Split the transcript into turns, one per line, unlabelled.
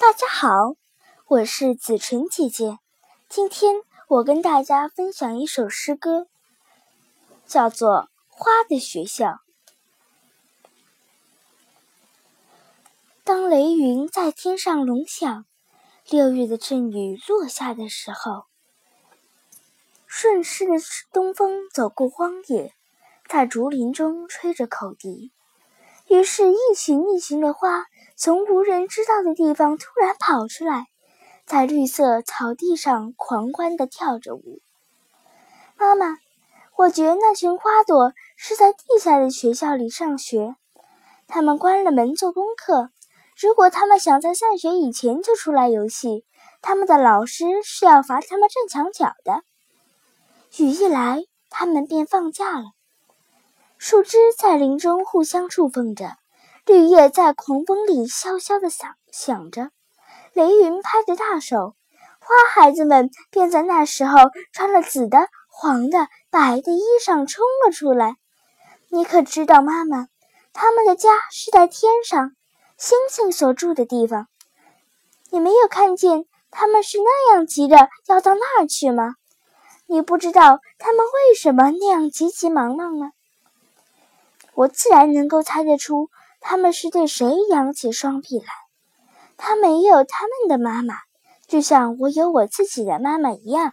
大家好，我是子晨姐姐。今天我跟大家分享一首诗歌，叫做《花的学校》。当雷云在天上隆响，六月的阵雨落下的时候，顺势的东风走过荒野，在竹林中吹着口笛。于是，一群一群的花从无人知道的地方突然跑出来，在绿色草地上狂欢地跳着舞。妈妈，我觉得那群花朵是在地下的学校里上学，他们关了门做功课。如果他们想在散学以前就出来游戏，他们的老师是要罚他们站墙角的。雨一来，他们便放假了。树枝在林中互相触碰着，绿叶在狂风里萧萧地响响着，雷云拍着大手，花孩子们便在那时候穿了紫的、黄的、白的衣裳冲了出来。你可知道，妈妈，他们的家是在天上，星星所住的地方。你没有看见他们是那样急着要到那儿去吗？你不知道他们为什么那样急急忙忙吗？我自然能够猜得出，他们是对谁扬起双臂来。他们也有他们的妈妈，就像我有我自己的妈妈一样。